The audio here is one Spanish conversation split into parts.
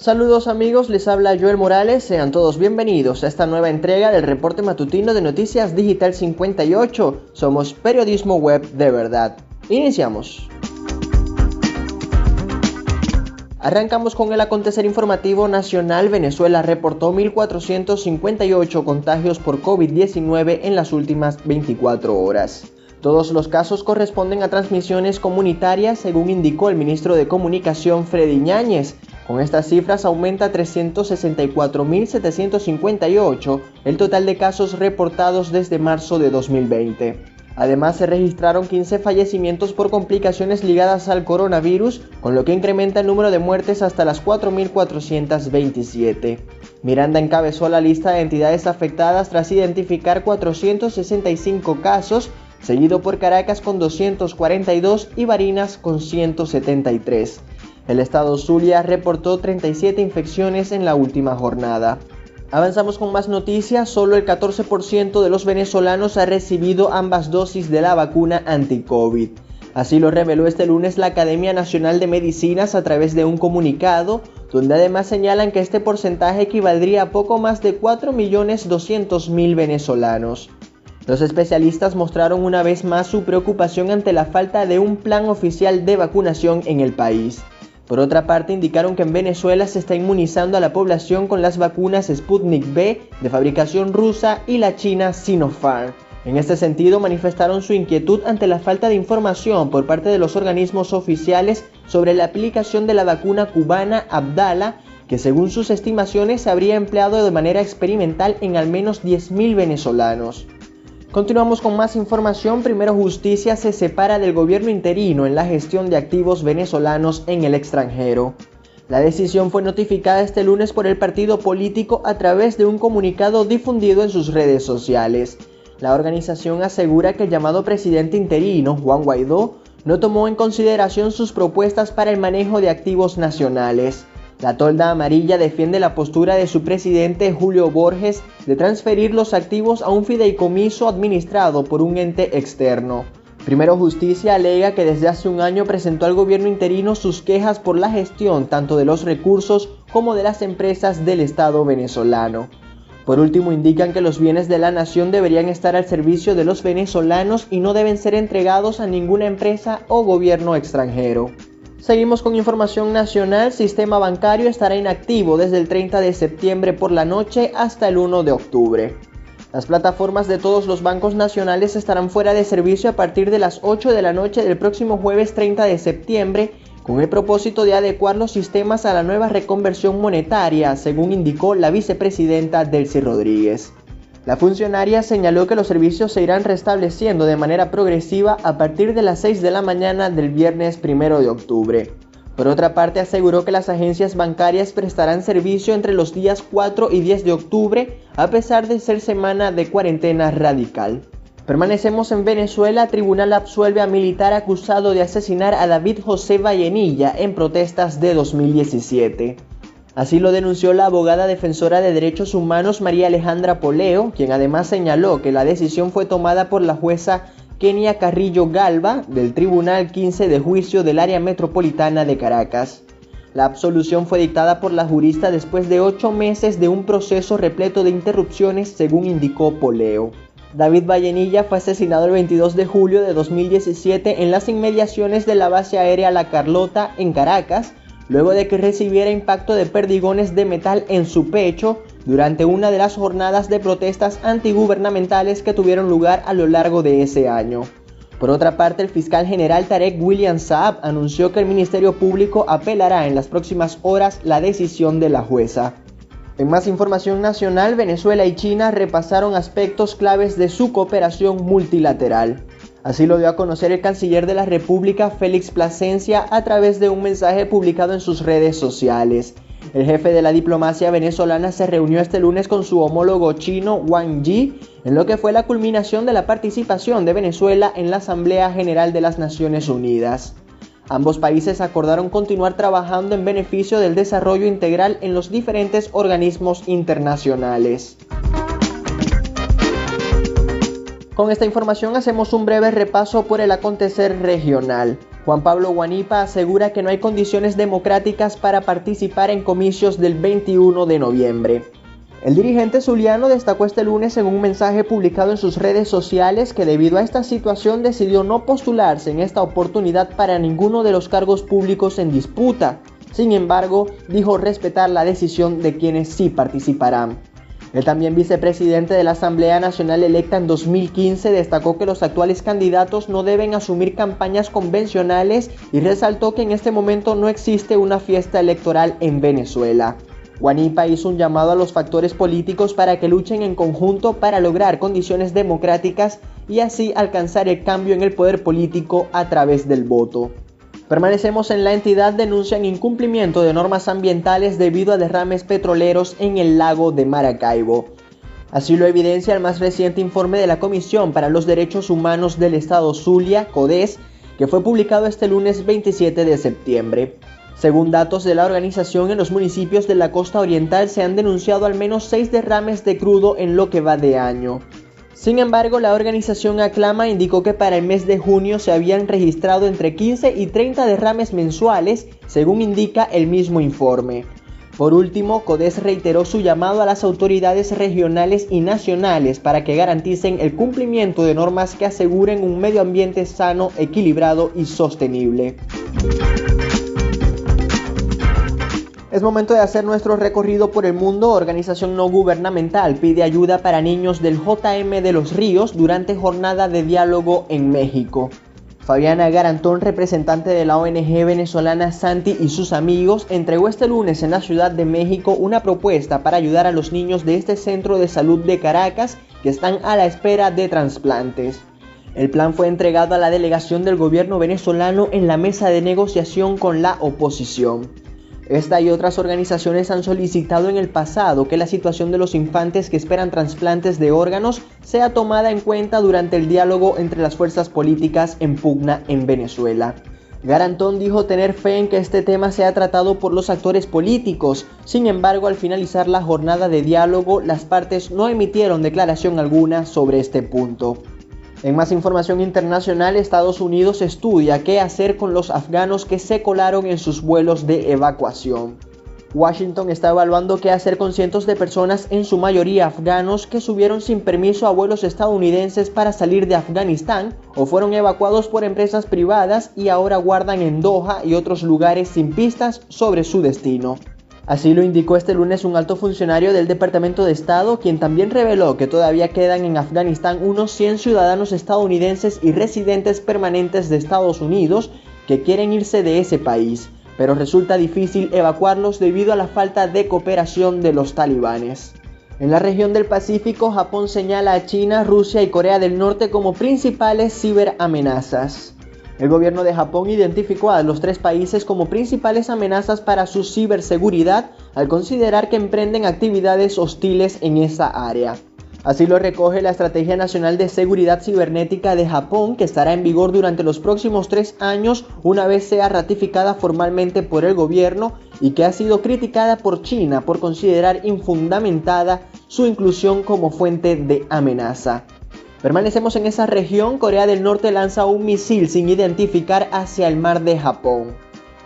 Saludos amigos, les habla Joel Morales, sean todos bienvenidos a esta nueva entrega del reporte matutino de Noticias Digital 58. Somos periodismo web de verdad. Iniciamos. Arrancamos con el acontecer informativo nacional. Venezuela reportó 1.458 contagios por COVID-19 en las últimas 24 horas. Todos los casos corresponden a transmisiones comunitarias, según indicó el ministro de Comunicación Freddy Ñáñez. Con estas cifras aumenta a 364.758 el total de casos reportados desde marzo de 2020. Además, se registraron 15 fallecimientos por complicaciones ligadas al coronavirus, con lo que incrementa el número de muertes hasta las 4.427. Miranda encabezó la lista de entidades afectadas tras identificar 465 casos, seguido por Caracas con 242 y Barinas con 173. El estado Zulia reportó 37 infecciones en la última jornada. Avanzamos con más noticias, solo el 14% de los venezolanos ha recibido ambas dosis de la vacuna anti-COVID. Así lo reveló este lunes la Academia Nacional de Medicinas a través de un comunicado, donde además señalan que este porcentaje equivaldría a poco más de 4.200.000 venezolanos. Los especialistas mostraron una vez más su preocupación ante la falta de un plan oficial de vacunación en el país. Por otra parte, indicaron que en Venezuela se está inmunizando a la población con las vacunas Sputnik B de fabricación rusa y la china Sinopharm. En este sentido, manifestaron su inquietud ante la falta de información por parte de los organismos oficiales sobre la aplicación de la vacuna cubana Abdala, que según sus estimaciones se habría empleado de manera experimental en al menos 10.000 venezolanos. Continuamos con más información. Primero Justicia se separa del gobierno interino en la gestión de activos venezolanos en el extranjero. La decisión fue notificada este lunes por el partido político a través de un comunicado difundido en sus redes sociales. La organización asegura que el llamado presidente interino, Juan Guaidó, no tomó en consideración sus propuestas para el manejo de activos nacionales. La tolda amarilla defiende la postura de su presidente Julio Borges de transferir los activos a un fideicomiso administrado por un ente externo. Primero Justicia alega que desde hace un año presentó al gobierno interino sus quejas por la gestión tanto de los recursos como de las empresas del Estado venezolano. Por último, indican que los bienes de la nación deberían estar al servicio de los venezolanos y no deben ser entregados a ninguna empresa o gobierno extranjero. Seguimos con información nacional. Sistema bancario estará inactivo desde el 30 de septiembre por la noche hasta el 1 de octubre. Las plataformas de todos los bancos nacionales estarán fuera de servicio a partir de las 8 de la noche del próximo jueves 30 de septiembre con el propósito de adecuar los sistemas a la nueva reconversión monetaria, según indicó la vicepresidenta Delcy Rodríguez. La funcionaria señaló que los servicios se irán restableciendo de manera progresiva a partir de las 6 de la mañana del viernes 1 de octubre. Por otra parte, aseguró que las agencias bancarias prestarán servicio entre los días 4 y 10 de octubre, a pesar de ser semana de cuarentena radical. Permanecemos en Venezuela. Tribunal absuelve a militar acusado de asesinar a David José Vallenilla en protestas de 2017. Así lo denunció la abogada defensora de derechos humanos María Alejandra Poleo, quien además señaló que la decisión fue tomada por la jueza Kenia Carrillo Galva del Tribunal 15 de Juicio del Área Metropolitana de Caracas. La absolución fue dictada por la jurista después de ocho meses de un proceso repleto de interrupciones, según indicó Poleo. David Vallenilla fue asesinado el 22 de julio de 2017 en las inmediaciones de la base aérea La Carlota, en Caracas, luego de que recibiera impacto de perdigones de metal en su pecho durante una de las jornadas de protestas antigubernamentales que tuvieron lugar a lo largo de ese año. Por otra parte, el fiscal general Tarek William Saab anunció que el Ministerio Público apelará en las próximas horas la decisión de la jueza. En más información nacional, Venezuela y China repasaron aspectos claves de su cooperación multilateral. Así lo dio a conocer el canciller de la República, Félix Plasencia, a través de un mensaje publicado en sus redes sociales. El jefe de la diplomacia venezolana se reunió este lunes con su homólogo chino Wang Yi, en lo que fue la culminación de la participación de Venezuela en la Asamblea General de las Naciones Unidas. Ambos países acordaron continuar trabajando en beneficio del desarrollo integral en los diferentes organismos internacionales. Con esta información hacemos un breve repaso por el acontecer regional. Juan Pablo Guanipa asegura que no hay condiciones democráticas para participar en comicios del 21 de noviembre. El dirigente zuliano destacó este lunes en un mensaje publicado en sus redes sociales que debido a esta situación decidió no postularse en esta oportunidad para ninguno de los cargos públicos en disputa. Sin embargo, dijo respetar la decisión de quienes sí participarán. El también vicepresidente de la Asamblea Nacional electa en 2015 destacó que los actuales candidatos no deben asumir campañas convencionales y resaltó que en este momento no existe una fiesta electoral en Venezuela. Guanipa hizo un llamado a los factores políticos para que luchen en conjunto para lograr condiciones democráticas y así alcanzar el cambio en el poder político a través del voto. Permanecemos en la entidad denuncian incumplimiento de normas ambientales debido a derrames petroleros en el lago de Maracaibo. Así lo evidencia el más reciente informe de la Comisión para los Derechos Humanos del Estado Zulia, CODES, que fue publicado este lunes 27 de septiembre. Según datos de la organización, en los municipios de la costa oriental se han denunciado al menos seis derrames de crudo en lo que va de año. Sin embargo, la organización Aclama indicó que para el mes de junio se habían registrado entre 15 y 30 derrames mensuales, según indica el mismo informe. Por último, CODES reiteró su llamado a las autoridades regionales y nacionales para que garanticen el cumplimiento de normas que aseguren un medio ambiente sano, equilibrado y sostenible. Es momento de hacer nuestro recorrido por el mundo. Organización no gubernamental pide ayuda para niños del JM de los Ríos durante jornada de diálogo en México. Fabiana Garantón, representante de la ONG venezolana Santi y sus amigos, entregó este lunes en la Ciudad de México una propuesta para ayudar a los niños de este centro de salud de Caracas que están a la espera de trasplantes. El plan fue entregado a la delegación del gobierno venezolano en la mesa de negociación con la oposición. Esta y otras organizaciones han solicitado en el pasado que la situación de los infantes que esperan trasplantes de órganos sea tomada en cuenta durante el diálogo entre las fuerzas políticas en pugna en Venezuela. Garantón dijo tener fe en que este tema sea tratado por los actores políticos, sin embargo al finalizar la jornada de diálogo las partes no emitieron declaración alguna sobre este punto. En más información internacional, Estados Unidos estudia qué hacer con los afganos que se colaron en sus vuelos de evacuación. Washington está evaluando qué hacer con cientos de personas, en su mayoría afganos, que subieron sin permiso a vuelos estadounidenses para salir de Afganistán o fueron evacuados por empresas privadas y ahora guardan en Doha y otros lugares sin pistas sobre su destino. Así lo indicó este lunes un alto funcionario del Departamento de Estado, quien también reveló que todavía quedan en Afganistán unos 100 ciudadanos estadounidenses y residentes permanentes de Estados Unidos que quieren irse de ese país, pero resulta difícil evacuarlos debido a la falta de cooperación de los talibanes. En la región del Pacífico, Japón señala a China, Rusia y Corea del Norte como principales ciberamenazas. El gobierno de Japón identificó a los tres países como principales amenazas para su ciberseguridad al considerar que emprenden actividades hostiles en esa área. Así lo recoge la Estrategia Nacional de Seguridad Cibernética de Japón, que estará en vigor durante los próximos tres años una vez sea ratificada formalmente por el gobierno y que ha sido criticada por China por considerar infundamentada su inclusión como fuente de amenaza. Permanecemos en esa región, Corea del Norte lanza un misil sin identificar hacia el mar de Japón.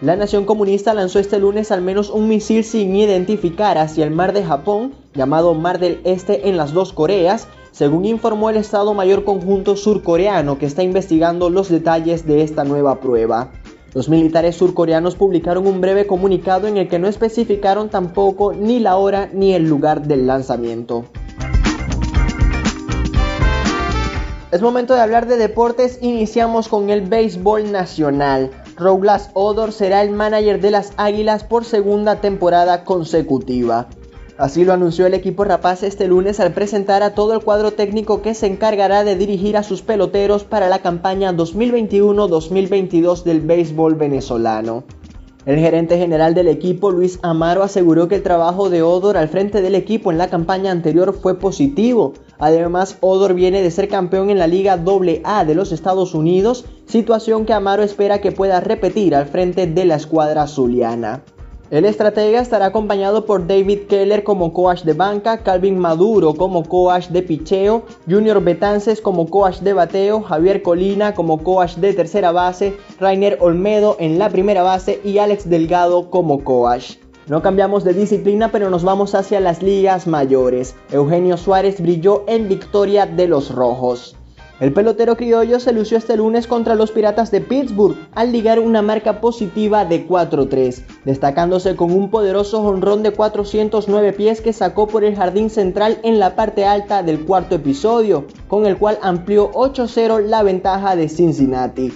La nación comunista lanzó este lunes al menos un misil sin identificar hacia el mar de Japón, llamado Mar del Este en las dos Coreas, según informó el Estado Mayor Conjunto surcoreano que está investigando los detalles de esta nueva prueba. Los militares surcoreanos publicaron un breve comunicado en el que no especificaron tampoco ni la hora ni el lugar del lanzamiento. Es momento de hablar de deportes. Iniciamos con el béisbol nacional. Rouglas Odor será el manager de las Águilas por segunda temporada consecutiva. Así lo anunció el equipo rapaz este lunes al presentar a todo el cuadro técnico que se encargará de dirigir a sus peloteros para la campaña 2021-2022 del béisbol venezolano. El gerente general del equipo, Luis Amaro, aseguró que el trabajo de Odor al frente del equipo en la campaña anterior fue positivo. Además, Odor viene de ser campeón en la Liga AA de los Estados Unidos, situación que Amaro espera que pueda repetir al frente de la escuadra zuliana. El estratega estará acompañado por David Keller como coach de banca, Calvin Maduro como coach de picheo, Junior Betances como coach de bateo, Javier Colina como coach de tercera base, Rainer Olmedo en la primera base y Alex Delgado como coach. No cambiamos de disciplina, pero nos vamos hacia las ligas mayores. Eugenio Suárez brilló en victoria de los Rojos. El pelotero criollo se lució este lunes contra los Piratas de Pittsburgh al ligar una marca positiva de 4-3, destacándose con un poderoso jonrón de 409 pies que sacó por el jardín central en la parte alta del cuarto episodio, con el cual amplió 8-0 la ventaja de Cincinnati.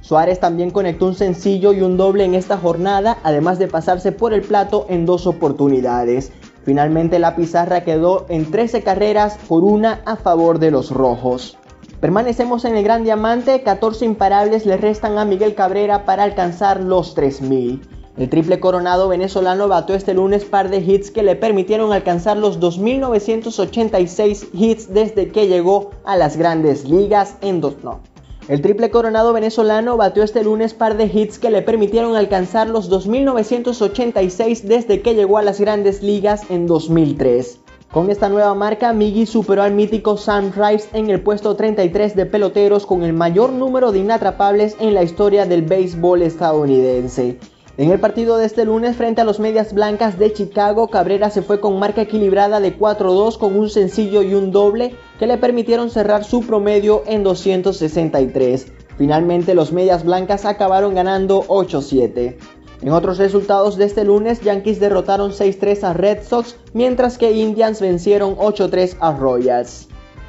Suárez también conectó un sencillo y un doble en esta jornada, además de pasarse por el plato en dos oportunidades. Finalmente la pizarra quedó en 13 carreras por una a favor de los rojos. Permanecemos en el Gran Diamante, 14 imparables le restan a Miguel Cabrera para alcanzar los 3000. El triple coronado venezolano batió este lunes par de hits que le permitieron alcanzar los 2.986 hits desde que llegó a las grandes ligas en dos no. El triple coronado venezolano batió este lunes par de hits que le permitieron alcanzar los 2.986 desde que llegó a las grandes ligas en 2003. Con esta nueva marca, Miggy superó al mítico Sam Rice en el puesto 33 de peloteros con el mayor número de inatrapables en la historia del béisbol estadounidense. En el partido de este lunes frente a los Medias Blancas de Chicago, Cabrera se fue con marca equilibrada de 4-2 con un sencillo y un doble que le permitieron cerrar su promedio en 263. Finalmente los Medias Blancas acabaron ganando 8-7. En otros resultados de este lunes, Yankees derrotaron 6-3 a Red Sox, mientras que Indians vencieron 8-3 a Royals.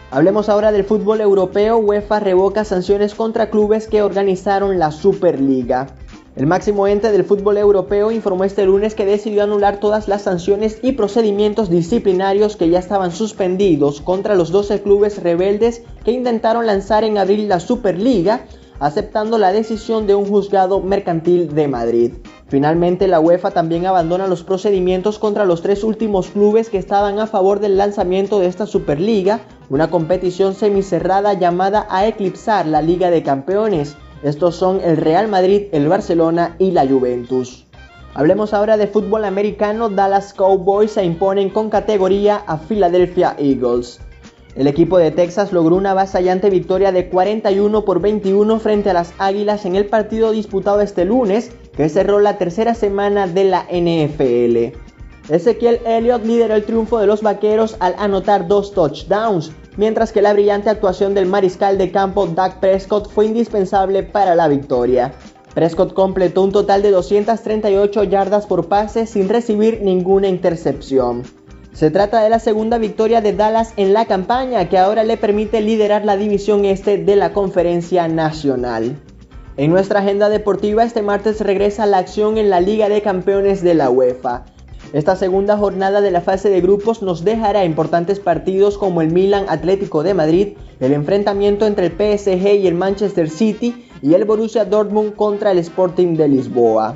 Hablemos ahora del fútbol europeo. UEFA revoca sanciones contra clubes que organizaron la Superliga. El máximo ente del fútbol europeo informó este lunes que decidió anular todas las sanciones y procedimientos disciplinarios que ya estaban suspendidos contra los 12 clubes rebeldes que intentaron lanzar en abril la Superliga, aceptando la decisión de un juzgado mercantil de Madrid. Finalmente, la UEFA también abandona los procedimientos contra los tres últimos clubes que estaban a favor del lanzamiento de esta Superliga, una competición semicerrada llamada a eclipsar la Liga de Campeones. Estos son el Real Madrid, el Barcelona y la Juventus. Hablemos ahora de fútbol americano. Dallas Cowboys se imponen con categoría a Philadelphia Eagles. El equipo de Texas logró una avasallante victoria de 41 por 21 frente a las Águilas en el partido disputado este lunes, que cerró la tercera semana de la NFL. Ezequiel Elliott lideró el triunfo de los Vaqueros al anotar dos touchdowns, mientras que la brillante actuación del mariscal de campo Doug Prescott fue indispensable para la victoria. Prescott completó un total de 238 yardas por pase sin recibir ninguna intercepción. Se trata de la segunda victoria de Dallas en la campaña que ahora le permite liderar la división este de la conferencia nacional. En nuestra agenda deportiva este martes regresa la acción en la Liga de Campeones de la UEFA. Esta segunda jornada de la fase de grupos nos dejará importantes partidos como el Milan Atlético de Madrid, el enfrentamiento entre el PSG y el Manchester City y el Borussia Dortmund contra el Sporting de Lisboa.